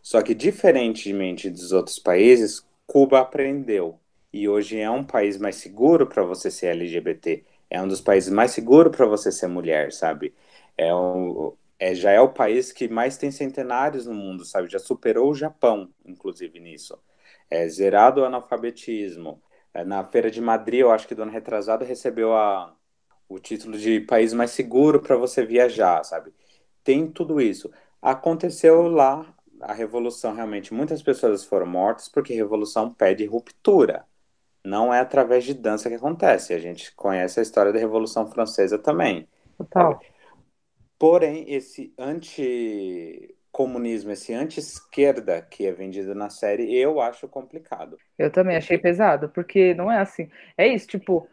Só que, diferentemente dos outros países, Cuba aprendeu. E hoje é um país mais seguro para você ser LGBT. É um dos países mais seguros para você ser mulher, sabe? É um, é, já é o país que mais tem centenários no mundo, sabe? Já superou o Japão, inclusive, nisso. É zerado o analfabetismo. É, na Feira de Madrid, eu acho que do ano retrasado, recebeu a, o título de país mais seguro para você viajar, sabe? Tem tudo isso. Aconteceu lá a revolução, realmente. Muitas pessoas foram mortas porque revolução pede ruptura. Não é através de dança que acontece. A gente conhece a história da Revolução Francesa também.
Total.
Porém, esse anticomunismo, esse anti-esquerda que é vendido na série, eu acho complicado.
Eu também achei pesado, porque não é assim. É isso, tipo,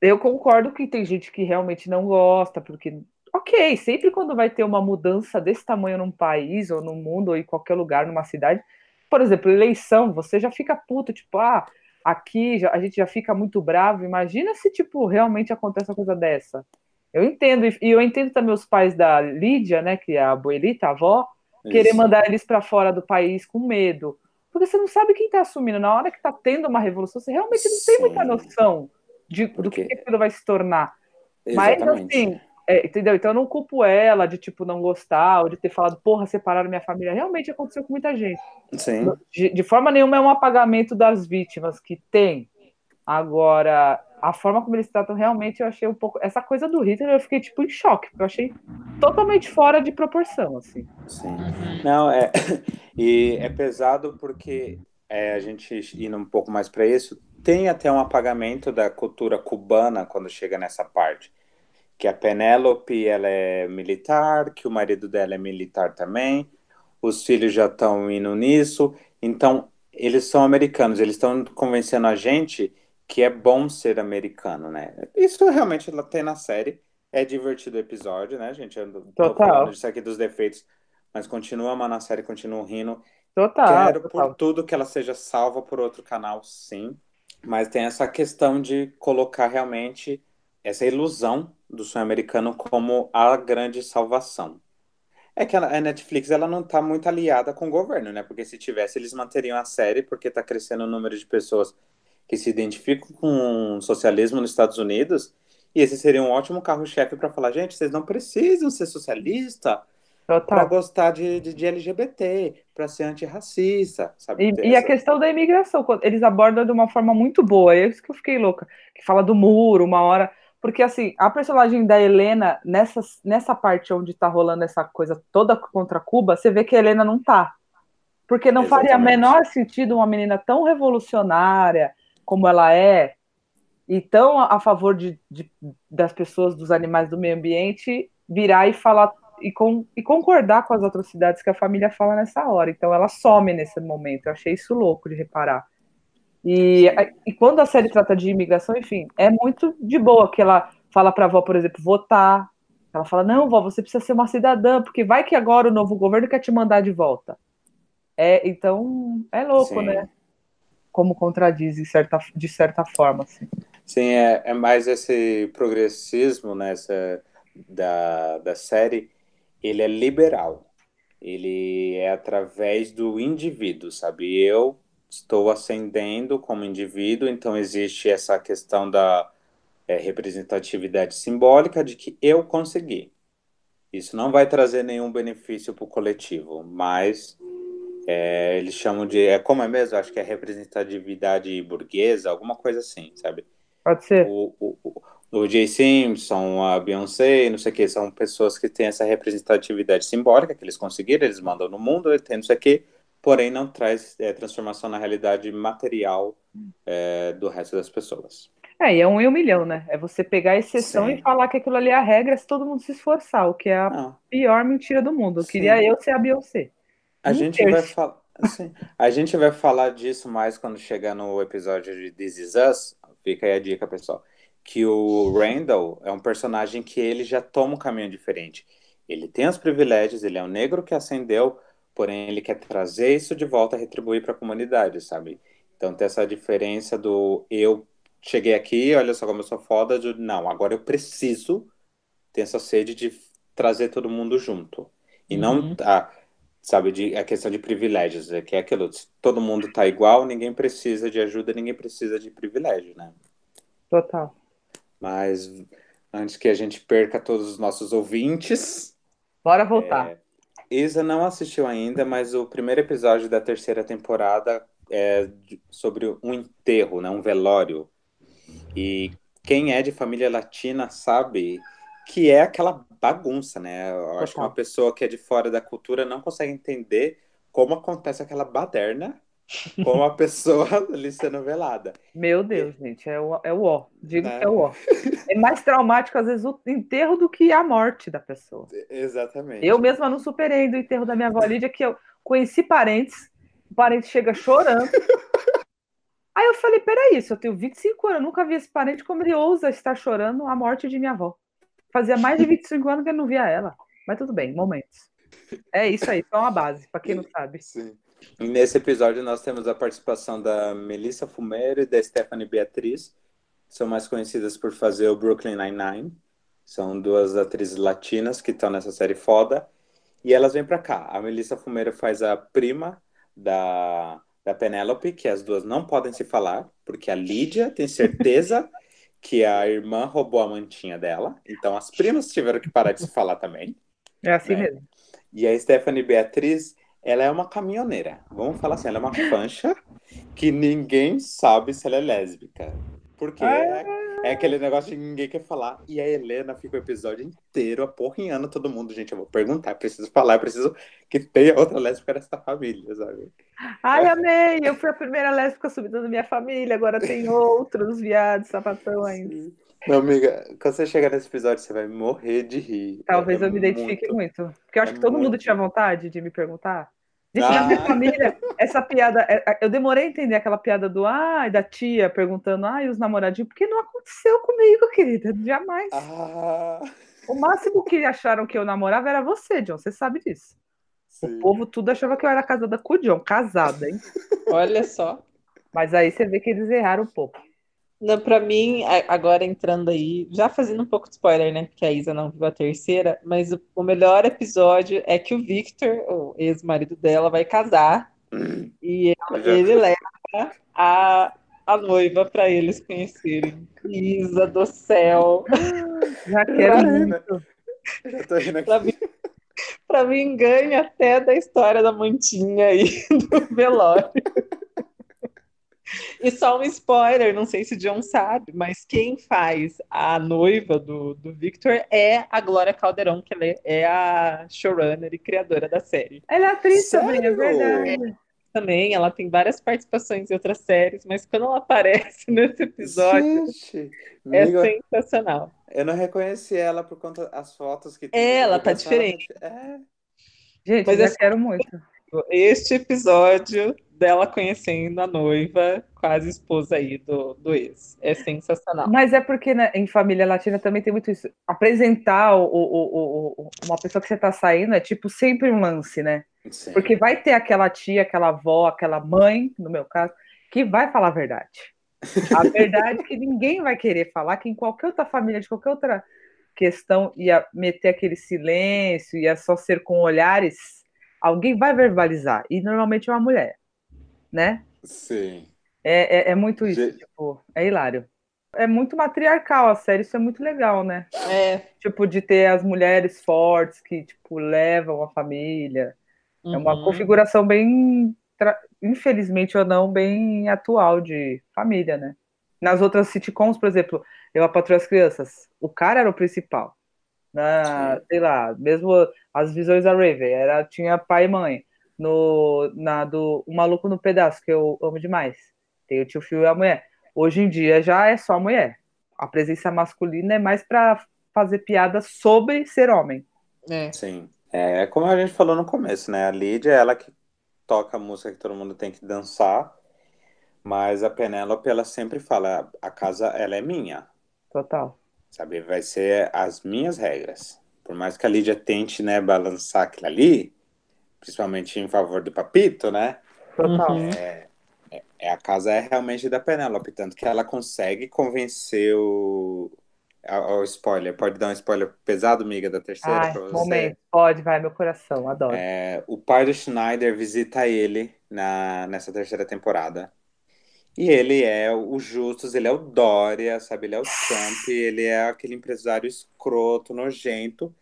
eu concordo que tem gente que realmente não gosta, porque, ok, sempre quando vai ter uma mudança desse tamanho num país, ou no mundo, ou em qualquer lugar, numa cidade, por exemplo, eleição, você já fica puto, tipo, ah, aqui a gente já fica muito bravo. Imagina se, tipo, realmente acontece uma coisa dessa. Eu entendo, e eu entendo também os pais da Lídia, né, que é a abuelita, a avó, querer
Isso.
mandar eles para fora do país com medo. Porque você não sabe quem está assumindo. Na hora que está tendo uma revolução, você realmente não tem muita
Sim.
noção de, do que aquilo vai se tornar. Mas
Exatamente.
assim, é, entendeu? Então eu não culpo ela de tipo não gostar ou de ter falado, porra, separaram minha família. Realmente aconteceu com muita gente.
Sim.
De, de forma nenhuma é um apagamento das vítimas que tem. Agora, a forma como eles tratam realmente, eu achei um pouco. Essa coisa do Hitler, eu fiquei tipo em choque, porque eu achei totalmente fora de proporção, assim.
Sim. Não, é. E é pesado porque é, a gente indo um pouco mais para isso, tem até um apagamento da cultura cubana quando chega nessa parte. Que a Penélope ela é militar, que o marido dela é militar também, os filhos já estão indo nisso, então eles são americanos, eles estão convencendo a gente que é bom ser americano, né? Isso realmente ela tem na série. É divertido o episódio, né, gente? Eu
Total.
disso aqui dos defeitos, mas continua amando a série, continuo rindo.
Total.
Quero
total.
por tudo que ela seja salva por outro canal, sim. Mas tem essa questão de colocar realmente essa ilusão do sonho americano como a grande salvação. É que a a Netflix ela não está muito aliada com o governo, né? Porque se tivesse, eles manteriam a série, porque está crescendo o número de pessoas que se identificam com o socialismo nos Estados Unidos. E esse seria um ótimo carro-chefe para falar, gente, vocês não precisam ser socialista para gostar de, de, de LGBT, para ser antirracista, sabe?
E, e a questão da imigração, eles abordam de uma forma muito boa, é isso que eu fiquei louca, que fala do muro, uma hora, porque assim, a personagem da Helena, nessa, nessa parte onde tá rolando essa coisa toda contra Cuba, você vê que a Helena não tá, porque não faria
Exatamente.
menor sentido uma menina tão revolucionária como ela é, e tão a favor de, de- das pessoas, dos animais, do meio ambiente, virar e falar e, com, e concordar com as atrocidades que a família fala nessa hora. Então ela some nesse momento. Eu achei isso louco de reparar. E, e quando a série trata de imigração, enfim, é muito de boa que ela fala para a avó, por exemplo, votar. Ela fala: não, vó, você precisa ser uma cidadã, porque vai que agora o novo governo quer te mandar de volta. É, então, é louco,
Sim.
né? Como contradiz em certa, de certa forma. Assim.
Sim, é, é mais esse progressismo nessa da, da série, ele é liberal. Ele é através do indivíduo, sabe? Eu estou ascendendo como indivíduo, então existe essa questão da é, representatividade simbólica de que eu consegui. Isso não vai trazer nenhum benefício para o coletivo, mas é, eles chamam de. É como é mesmo? Acho que é representatividade burguesa, alguma coisa assim, sabe?
Pode ser?
o, o, o- o Jay Simpson, a Beyoncé, não sei o que, são pessoas que têm essa representatividade simbólica que eles conseguiram, eles mandam no mundo, tem não sei o que, porém não traz é, transformação na realidade material é, do resto das pessoas.
É, e é um em um milhão, né? É você pegar a exceção
Sim.
e falar que aquilo ali é a regra se todo mundo se esforçar, o que é a
Não,
pior mentira do mundo. Eu queria eu ser a Beyoncé.
A gente vai falar. a gente vai falar disso mais quando chegar no episódio de This Is Us. Fica aí a dica, pessoal. Que o Randall é um personagem que ele já toma um caminho diferente. Ele tem os privilégios, ele é um negro que ascendeu, porém ele quer trazer isso de volta e retribuir para a comunidade, sabe? Então tem essa diferença do eu cheguei aqui, olha só como eu sou foda, de não, agora eu preciso ter essa sede de trazer todo mundo junto. E não,
Uhum.
ah, sabe, de, a questão de privilégios, é que é aquilo, todo mundo tá igual, ninguém precisa de ajuda, ninguém precisa de privilégio, né?
Total.
Mas antes que a gente perca todos os nossos ouvintes,
Bora voltar.
é, Isa não assistiu ainda, mas o primeiro episódio da terceira temporada é sobre um enterro, né, um velório. E quem é de família latina sabe que é aquela bagunça, né? Eu acho que
Total.
uma pessoa que é de fora da cultura não consegue entender como acontece aquela baderna com a pessoa ali sendo velada.
Meu Deus, gente, é o, é o ó. Digo
Né?
que é o ó. É mais traumático, às vezes, o enterro do que a morte da pessoa.
Exatamente.
Eu mesma não superei do enterro da minha avó Lídia, que eu conheci parentes, o parente chega chorando. Aí eu falei, peraí, se eu tenho 25 anos, eu nunca vi esse parente, como ele ousa estar chorando a morte de minha avó. Fazia mais de 25 anos que eu não via ela. Mas tudo bem, momentos. É isso aí, só uma base, pra quem não sabe.
Sim. E nesse episódio nós temos a participação da Melissa Fumero e da Stephanie Beatriz, são mais conhecidas por fazer o Brooklyn Nine-Nine. São duas atrizes latinas que estão nessa série foda. E elas vêm pra cá. A Melissa Fumero faz a prima da, da Penélope, que as duas não podem se falar, porque a Lídia tem certeza que a irmã roubou a mantinha dela. Então as primas tiveram que parar de se falar também.
É assim
É.
mesmo.
E a Stephanie Beatriz, ela é uma caminhoneira. Vamos falar assim, ela é uma fancha que ninguém sabe se ela é lésbica. Porque
Ah.
É aquele negócio que ninguém quer falar. E a Helena fica o episódio inteiro aporrinhando todo mundo. Gente, eu vou perguntar, preciso falar, eu preciso que tenha outra lésbica nessa família, sabe?
Ai, amei! Eu fui a primeira lésbica subida da minha família, agora tem outros viados, ainda.
Meu amiga, quando você chegar nesse episódio, você vai morrer de rir.
Talvez
É
eu me identifique
muito.
muito. Porque eu acho
é
que todo mundo
muito.
tinha vontade de me perguntar. Gente,
Ah.
na minha família, essa piada. é- Eu demorei a entender aquela piada do ai, da tia perguntando, ai, os namoradinhos, porque não aconteceu comigo, querida. Jamais.
Ah,
O máximo que acharam que eu namorava era você, John. Você sabe disso.
sim.
O povo tudo achava que eu era casada com o John. Casada, hein?
Olha só.
Mas aí você vê que eles erraram um pouco.
Não, pra mim, agora entrando aí, já fazendo um pouco de spoiler, né? Porque a Isa não viu a terceira, mas o, o melhor episódio é que o Victor, o ex-marido dela, vai casar e ela- ele leva a, a noiva pra eles conhecerem. Isa do céu!
Já quero muito.
Eu já tô rindo aqui.
Pra mim, pra mim, ganha até da história da mantinha aí do velório. E só um spoiler, não sei se o John sabe, mas quem faz a noiva do, do Victor é a Glória Calderon, que ela é, é a showrunner e criadora da série.
Ela é atriz também, é
Sério?
verdade.
Também ela tem várias participações em outras séries, mas quando ela aparece nesse episódio,
Gente,
é
amiga,
sensacional.
eu não reconheci ela por conta das fotos que tem.
É, ela
Eu
tá diferente.
É.
Gente,
Mas
já
assim-
quero muito.
Este episódio dela conhecendo a noiva, quase esposa aí do, do ex. É sensacional.
Mas é porque né, em família latina também tem muito isso. Apresentar o, o- o- o- uma pessoa que você tá saindo é tipo sempre um lance, né?
Sim.
Porque vai ter aquela tia, aquela avó, aquela mãe, no meu caso, que vai falar a verdade. A verdade que ninguém vai querer falar, que em qualquer outra família, de qualquer outra questão, ia meter aquele silêncio, ia só ser com olhares, alguém vai verbalizar. E normalmente é uma mulher, né?
Sim.
É, é, é muito isso,
Ge-
tipo, é hilário. É muito matriarcal a série, isso é muito legal, né?
É,
Tipo, de ter as mulheres fortes que, tipo, levam a família. É uma
uhum.
configuração bem, infelizmente ou não, bem atual de família, né? Nas outras sitcoms, por exemplo, Eu a Patroa as Crianças, o cara era o principal. Na,
Sim.
sei lá, mesmo as visões da Raven, era, tinha pai e mãe. No, na do O Maluco no Pedaço, que eu amo demais. Tem o tio Phil e a mulher. Hoje em dia já é só mulher. A presença masculina é mais para fazer piada sobre ser homem.
É.
Sim. É como a gente falou no começo, né? A Lídia é ela que toca a música que todo mundo tem que dançar, mas a Penélope, ela sempre fala, a casa, ela é minha,
Total.
Sabe? Vai ser as minhas regras. Por mais que a Lídia tente, né, balançar aquilo ali, principalmente em favor do Papito, né?
Total.
Uhum.
É, a casa é realmente da Penélope, tanto que ela consegue convencer o... Ó, spoiler, pode dar um spoiler pesado, amiga, da terceira
Ai,
pra você?
momento. Pode, vai, meu coração, adoro.
É, o pai do Schneider visita ele na, nessa terceira temporada. E ele é o Justus, ele é o Dória, sabe? Ele é o Trump, ele é aquele empresário escroto, nojento.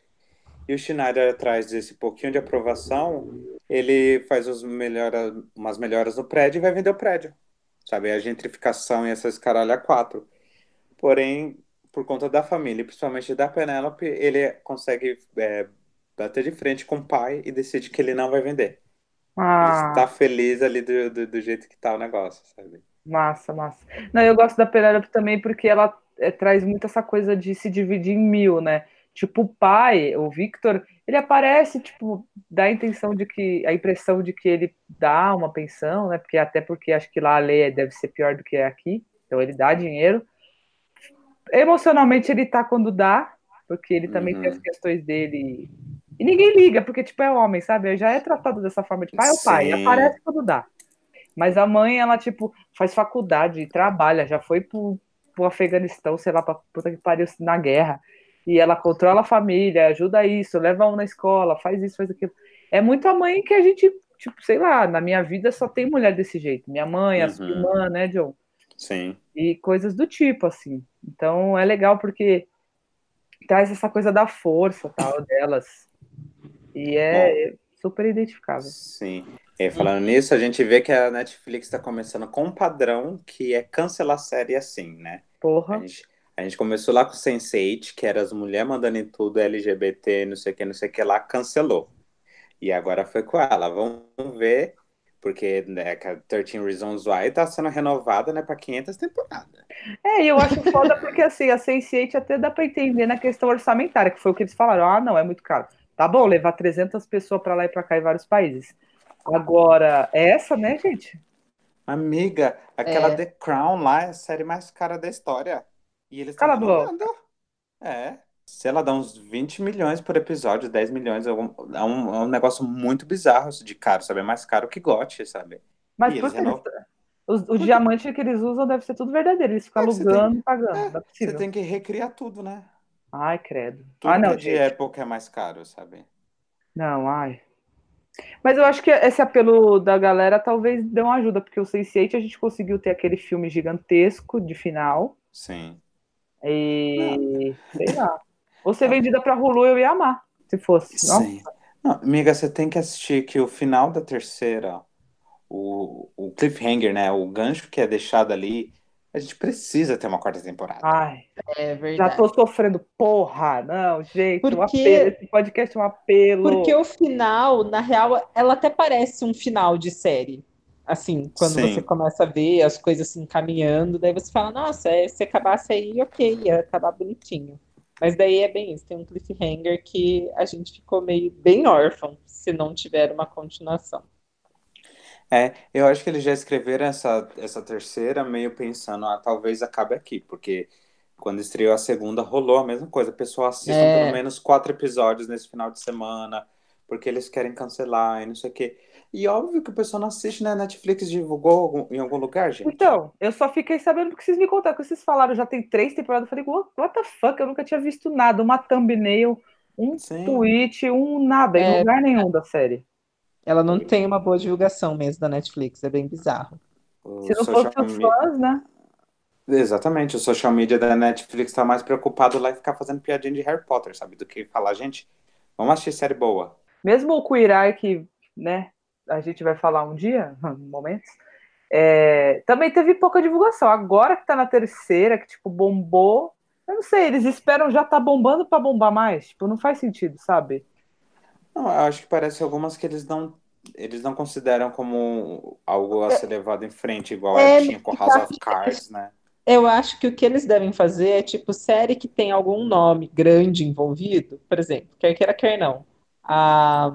E o Schneider, atrás desse pouquinho de aprovação, ele faz os melhora, umas melhoras no prédio e vai vender o prédio. Sabe? A gentrificação e essas caralho a quatro. Porém, por conta da família, principalmente da Penélope, ele consegue é, bater de frente com o pai e decide que ele não vai vender. Ele
Ah,
está feliz ali do, do, do jeito que tá o negócio, sabe?
Massa, massa. Não, eu gosto da Penélope também porque ela é, traz muito essa coisa de se dividir em mil, né? Tipo, o pai, o Victor, ele aparece, tipo, dá a intenção de que, a impressão de que ele dá uma pensão, né? Porque até porque acho que lá a lei deve ser pior do que é aqui, então ele dá dinheiro. Emocionalmente ele tá quando dá, porque ele também
Uhum.
tem as questões dele. E ninguém liga, porque, tipo, é homem, sabe? Já é tratado dessa forma, tipo, pai é o pai, aparece quando dá. Mas a mãe, ela, tipo, faz faculdade, trabalha, já foi pro, pro Afeganistão, sei lá, pra puta que pariu na guerra. E ela controla a família, ajuda isso, leva um na escola, faz isso, faz aquilo. É muito a mãe que a gente, tipo, sei lá, na minha vida só tem mulher desse jeito. Minha mãe, a sua
Uhum.
irmã, né, John?
Sim.
E coisas do tipo, assim. Então é legal porque traz essa coisa da força tal delas. E é super identificável.
Sim. E falando nisso, a gente vê que a Netflix está começando com um padrão que é cancelar série assim, né? A
Porra.
gente, A gente começou lá com o Sense8, que era as mulheres mandando em tudo, LGBT, não sei o que, não sei o que lá, cancelou. E agora foi com ela. Vamos ver, porque né, a 13 Reasons Why tá sendo renovada né, para 500 temporadas.
É, e eu acho foda porque assim, a Sense8 até dá para entender na questão orçamentária, que foi o que eles falaram. Ah, não, é muito caro. Tá bom, levar 300 pessoas para lá e para cá em vários países. Agora, essa, né, gente?
Amiga, aquela
É.
The Crown lá é a série mais cara da história. E eles estão
boca.
É. Se ela dá uns 20 milhões por episódio, 10 milhões, é um, é um, é um negócio muito bizarro de caro, sabe? É mais caro que GOT, sabe?
Mas
E
por
eles
que eles-
renovam.
os, os diamantes que eles usam deve ser tudo verdadeiro. Eles ficam
É,
alugando e pagando.
É,
é
Você tem que recriar tudo, né?
Ai, credo.
Tudo
ah, não,
é de
gente.
época é mais caro, sabe?
Não, ai. Mas eu acho que esse apelo da galera talvez dê uma ajuda, porque o Sense8 a gente conseguiu ter aquele filme gigantesco de final.
Sim.
E sei lá. Ou ser vendida pra Hulu, eu ia amar, se fosse.
Sim. Não, amiga, você tem que assistir que o final da terceira, o, o cliffhanger, né? O gancho que é deixado ali, a gente precisa ter uma quarta temporada.
Ai,
É
já
verdade.
tô sofrendo. Porra, não, gente, um
Porque-
apelo. Esse podcast é um apelo.
Porque o final, na real, ela até parece um final de série. Assim, quando
Sim.
você começa a ver as coisas se encaminhando, daí você fala, nossa, é, se acabasse aí, ok, ia acabar bonitinho. Mas daí é bem isso, tem um cliffhanger que a gente ficou meio bem órfão se não tiver uma continuação.
É, eu acho que eles já escreveram essa, essa terceira meio pensando, ah, talvez acabe aqui, porque quando estreou a segunda rolou a mesma coisa. O pessoal assistam
É.
pelo menos quatro episódios nesse final de semana, porque eles querem cancelar e não sei o quê. E óbvio que o pessoal não assiste, né? Netflix divulgou em algum lugar, gente.
Então, eu só fiquei sabendo porque vocês me contaram, que vocês falaram, já tem três temporadas. Eu falei, what, what the fuck? Eu nunca tinha visto nada. Uma thumbnail, um
Sim.
tweet, um nada, em
É.
lugar nenhum da série.
Ela não tem uma boa divulgação mesmo da Netflix, é bem bizarro.
O
Se não fosse os
me-
fãs, né?
Exatamente, o social media da Netflix tá mais preocupado lá em ficar fazendo piadinha de Harry Potter, sabe? Do que falar, gente, vamos assistir série boa.
Mesmo o Queer Eye, que, né, a gente vai falar um dia, momentos, é, também teve pouca divulgação. Agora que tá na terceira, que, tipo, bombou, eu não sei, eles esperam já tá bombando pra bombar mais. Tipo, não faz sentido, sabe?
Não, eu acho que parece algumas que eles não, eles não consideram como algo a ser levado em frente, igual
É,
tinha com House of Cards, né?
Eu acho que o que eles devem fazer é tipo série que tem algum nome grande envolvido, por exemplo, quer queira, quer não. A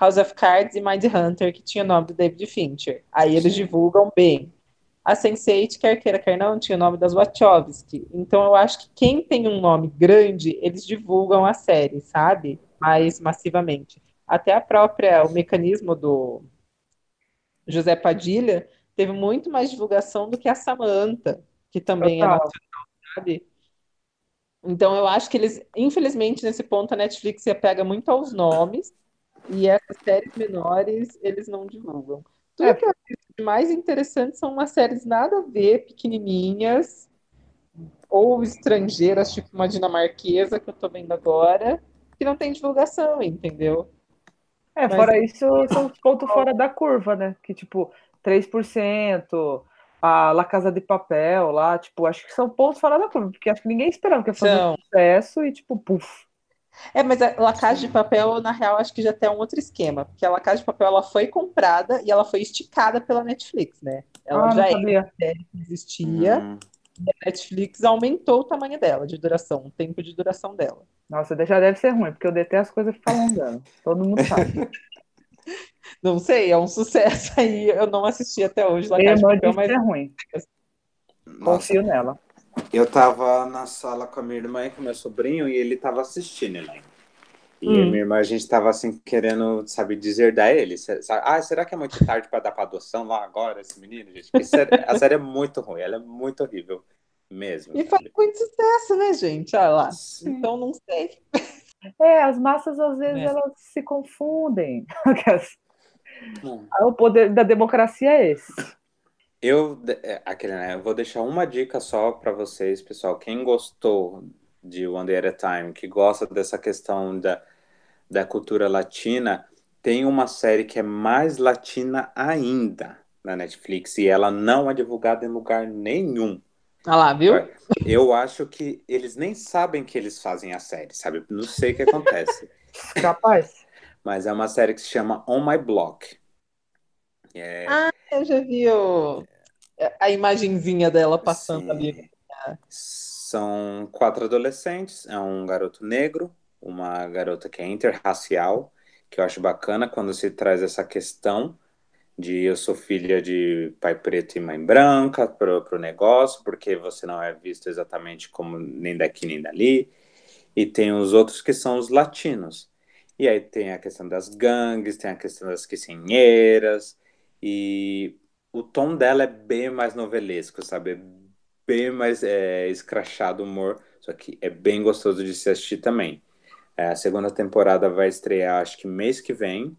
House of Cards e Mindhunter, que tinha o nome do David Fincher. Aí eles
Sim.
divulgam bem. A Sense8, quer queira, quer não, tinha o nome das Wachowski. Então eu acho que quem tem um nome grande, eles divulgam a série, sabe? Mais massivamente. Até a própria, o mecanismo do José Padilha teve muito mais divulgação do que a Samantha, que também é
Total.
nacional, sabe? Então eu acho que eles, infelizmente, nesse ponto, a Netflix se apega muito aos nomes e essas séries menores eles não divulgam. Tudo
É.
que eu de mais interessante são umas séries nada a ver, pequenininhas, ou estrangeiras, tipo uma dinamarquesa que eu tô vendo agora, que não tem divulgação, entendeu?
É,
Mas-
fora isso, são os pontos fora da curva, né? Que, tipo, 3%, a La Casa de Papel lá, tipo, acho que são pontos fora da curva, porque acho que ninguém esperava que ia fazer
São.
sucesso e, tipo, puf.
É, mas a La Casa de Papel, na real, acho que já tem um outro esquema, porque a La Casa de Papel ela foi comprada e ela foi esticada pela Netflix, né? Ela
ah,
já
não
era existia,
Hum.
E a Netflix aumentou o tamanho dela, de duração, o tempo de duração dela.
Nossa, já deve ser ruim, porque eu detesto coisa que fica alongando. Todo mundo sabe.
Não sei, é um sucesso aí. Eu não assisti até hoje de
irmã
Papel,
disse
mas
é ruim.
Nossa,
Confio nela.
eu tava na sala com a minha irmã e com meu sobrinho e ele tava assistindo, né? E
Hum.
minha irmã, a gente tava assim, querendo, sabe, deserdar ele. Ah, será que é muito tarde pra dar pra adoção lá agora, esse menino, gente? A série é muito ruim, ela é muito horrível mesmo.
e
sabe?
faz muito sucesso, né, gente? Olha lá.
Sim.
Então não sei.
É, as massas às vezes
É.
elas se confundem.
Hum.
O poder da democracia é esse.
Eu, é, aquele, né, eu vou deixar uma dica só para vocês, pessoal. Quem gostou de One Day at a Time, que gosta dessa questão da, da cultura latina, tem uma série que é mais latina ainda na Netflix e ela não é divulgada em lugar nenhum.
Ah lá, viu?
Eu acho que eles nem sabem que eles fazem a série, sabe? Não sei o que acontece.
Capaz.
Mas é uma série que se chama On My Block. É,
Ah, eu já vi o... a imagenzinha dela passando
sim.
ali.
São quatro adolescentes, é um garoto negro, uma garota que é interracial, que eu acho bacana quando se traz essa questão de eu sou filha de pai preto e mãe branca pro, pro negócio, porque você não é visto exatamente como nem daqui nem dali. E tem os outros que são os latinos. E aí tem a questão das gangues, tem a questão das quicinheiras, e o tom dela é bem mais novelesco, sabe? É bem mais é, escrachado o humor, só que é bem gostoso de se assistir também. É, a segunda temporada vai estrear, acho que mês que vem.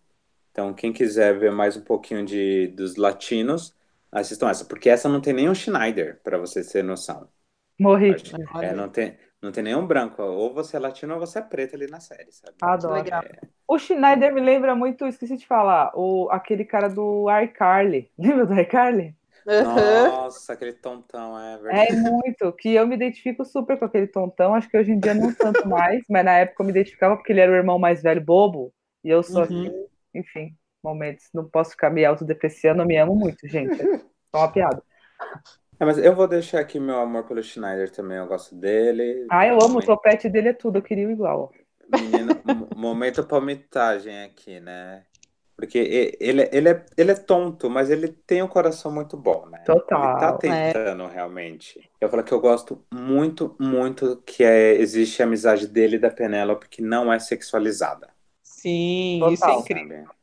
Então, quem quiser ver mais um pouquinho de, dos latinos, assistam essa, porque essa não tem nenhum Schneider, para você ter noção.
Morri.
Acho- É, não tem, não tem nenhum branco. Ou você é latino ou você é preto ali na série, sabe?
Adoro.
Legal.
É,
O Schneider me lembra muito, esqueci de falar, o, aquele cara do iCarly. Lembra do iCarly?
Aham.
Nossa, aquele tontão, é verdade.
É muito, que eu me identifico super com aquele tontão. Acho que hoje em dia não tanto mais, mas na época eu me identificava porque ele era o irmão mais velho bobo. E eu sou
Uhum.
enfim, momentos. Não posso ficar me autodepreciando, eu me amo muito, gente. É só uma piada.
É, mas eu vou deixar aqui meu amor pelo Schneider também, eu gosto dele.
Ah, eu amo, o topete dele é tudo, eu queria o igual.
Menino, mo- momento palmitagem aqui, né? Porque ele, ele, é, ele é tonto, mas ele tem um coração muito bom, né?
Total,
Ele tá tentando, realmente. Eu falo que eu gosto muito, muito que é, existe a amizade dele e da Penélope que não é sexualizada,
Sim,
Total.
isso é incrível.
sabe?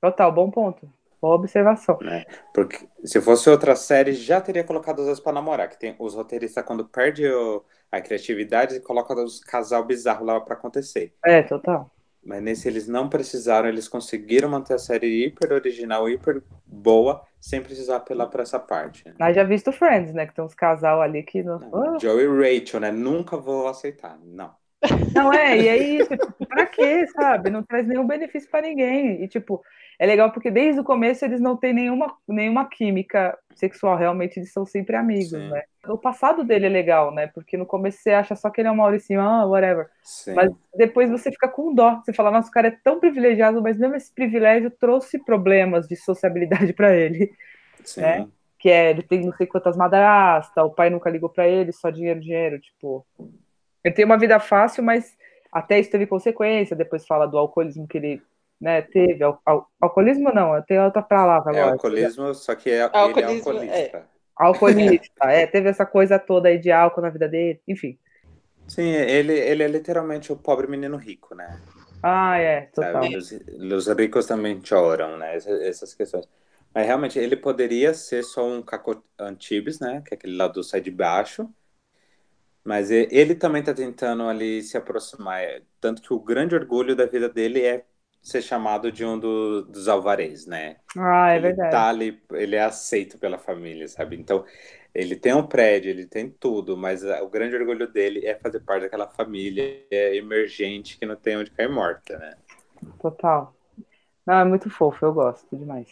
Total, bom ponto. Boa observação.
Porque se fosse outra série, já teria colocado os dois pra namorar. Que tem os roteiristas, quando perde o- a criatividade, colocam os casal bizarro lá pra acontecer.
É, total.
Mas nesse eles não precisaram, eles conseguiram manter a série hiper original, hiper boa, sem precisar apelar pra essa parte. né?
Mas já visto Friends, né? Que tem uns casal ali que não. Ah,
Joey e Rachel, né? Nunca vou aceitar. Não.
Não é, e é isso, tipo, pra quê, sabe? Não traz nenhum benefício pra ninguém. E, tipo, é legal porque desde o começo eles não têm nenhuma, nenhuma química sexual, realmente eles são sempre amigos,
Sim.
né? O passado dele é legal, né? Porque no começo você acha só que ele é um Mauricinho, ah, whatever.
Sim.
Mas depois você fica com dó. Você fala, nossa, o cara é tão privilegiado, mas mesmo esse privilégio trouxe problemas de sociabilidade pra ele.
sim.
né? Que é, ele tem não sei quantas madrastas, o pai nunca ligou pra ele, só dinheiro, dinheiro, tipo. Ele tem uma vida fácil, mas até isso teve consequência. Depois fala do alcoolismo que ele né, teve. Al- al- alcoolismo não, tem outra palavra
É
agora.
alcoolismo, só que é, ele é
Alcoolismo,
alcoolista.
Alcoolista, é, teve essa coisa toda aí de álcool na vida dele, enfim.
Sim, ele, ele é literalmente o pobre menino rico, né?
Ah, é, total.
Os, os ricos também choram, né? Essas, essas questões. Mas realmente ele poderia ser só um Caco Antibes, né? Que é aquele lá do sai de baixo. Mas ele também tá tentando ali se aproximar. É, Tanto que o grande orgulho da vida dele é ser chamado de um do- dos alvarez, né?
Ah, é
ele
verdade.
tá ali, ele é aceito pela família, sabe? Então, ele tem um prédio, ele tem tudo, mas ah, o grande orgulho dele é fazer parte daquela família emergente que não tem onde cair morta, né?
Total. Não, é muito fofo, eu gosto demais.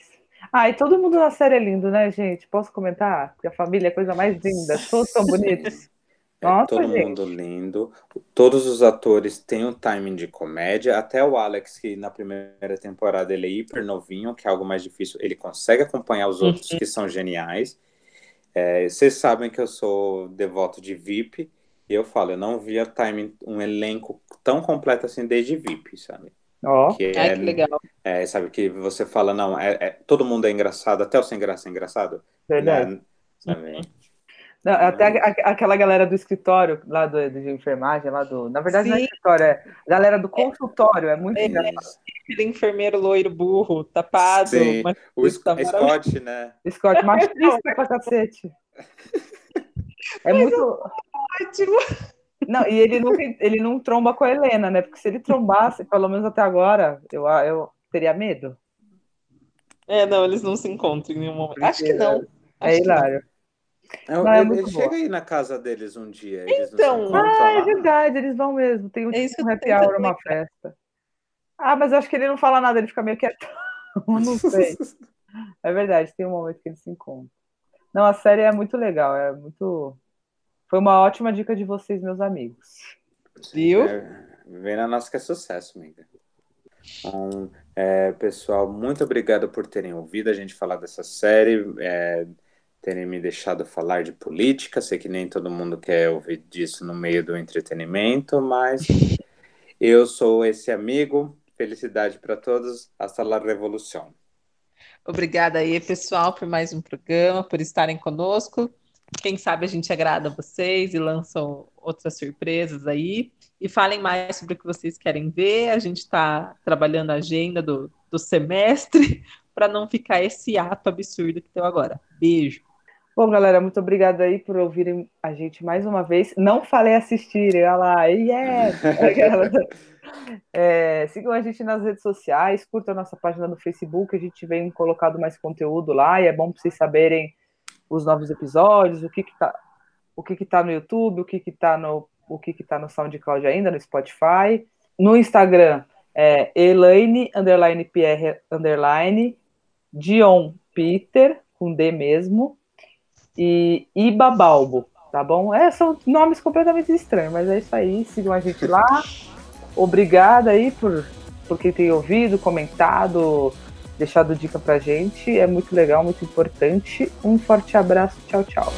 Ah, e todo mundo na série é lindo, né, gente? Posso comentar? Porque a família é a coisa mais linda, todos são bonitos.
É
Nossa,
todo
gente.
mundo lindo. Todos os atores têm um timing de comédia. Até o Alex, que na primeira temporada ele é hiper novinho, que é algo mais difícil, ele consegue acompanhar os outros que são geniais. É, vocês sabem que eu sou devoto de VIP. E eu falo, eu não via timing, um elenco tão completo assim desde VIP, sabe?
Ó,
Que é,
que legal.
é, sabe, que você fala, não, é, é- todo mundo é engraçado, até o sem graça é engraçado.
verdade.
Né? Sabe?
Não, até a- a- aquela galera do escritório lá do, de enfermagem, lá do. Na verdade, não é
Sim.
escritório, é galera do consultório, é muito
É.
engraçado.
Aquele enfermeiro loiro burro, tapado,
Sim.
mas
O Sc-
tá.
Scott, né?
Scott, machista pra cacete. É muito.
ótimo.
Não, e ele não, ele não tromba com a Helena, né? Porque se ele trombasse, pelo menos até agora, eu, eu teria medo.
É, não, eles não se encontram em nenhum momento. Acho que não.
É
Acho que não.
Não, é
ele ele chega aí na casa deles um dia.
Então.
Ah, é verdade, eles vão mesmo. Tem um,
É isso
tipo, um happy hour, uma festa. Ah, mas eu acho que ele não fala nada, ele fica meio quieto. Não sei. É verdade, tem um momento que eles se encontram. Não, a série é muito legal, é muito. Foi uma ótima dica de vocês, meus amigos.
Viu?
É, vem na nossa que é sucesso, amiga. Então, é, pessoal, muito obrigado por terem ouvido a gente falar dessa série, é, terem me deixado falar de política. Sei que nem todo mundo quer ouvir disso no meio do entretenimento, mas eu sou esse amigo. Felicidade para todos. Hasta la revolução.
Obrigada aí, pessoal, por mais um programa, por estarem conosco. Quem sabe a gente agrada vocês e lançam outras surpresas aí. E falem mais sobre o que vocês querem ver. A gente está trabalhando a agenda do, do semestre para não ficar esse ato absurdo que deu agora. Beijo.
Bom, galera, muito obrigada aí por ouvirem a gente mais uma vez. Não falei assistirem, olha lá, yeah! é, sigam a gente nas redes sociais, curtam a nossa página no Facebook, a gente vem colocando mais conteúdo lá e é bom para vocês saberem os novos episódios, o que que tá, o que que tá no YouTube, o que que tá no, o que que tá no SoundCloud ainda, no Spotify. No Instagram é Elaine, underline Pierre, underline, Dion Peter, com D mesmo, e Iba Balbo, tá bom? É, são nomes completamente estranhos, mas é isso aí. Sigam a gente lá. Obrigada aí por, por quem tem ouvido, comentado, deixado dica pra gente. É muito legal, muito importante. Um forte abraço. Tchau, tchau.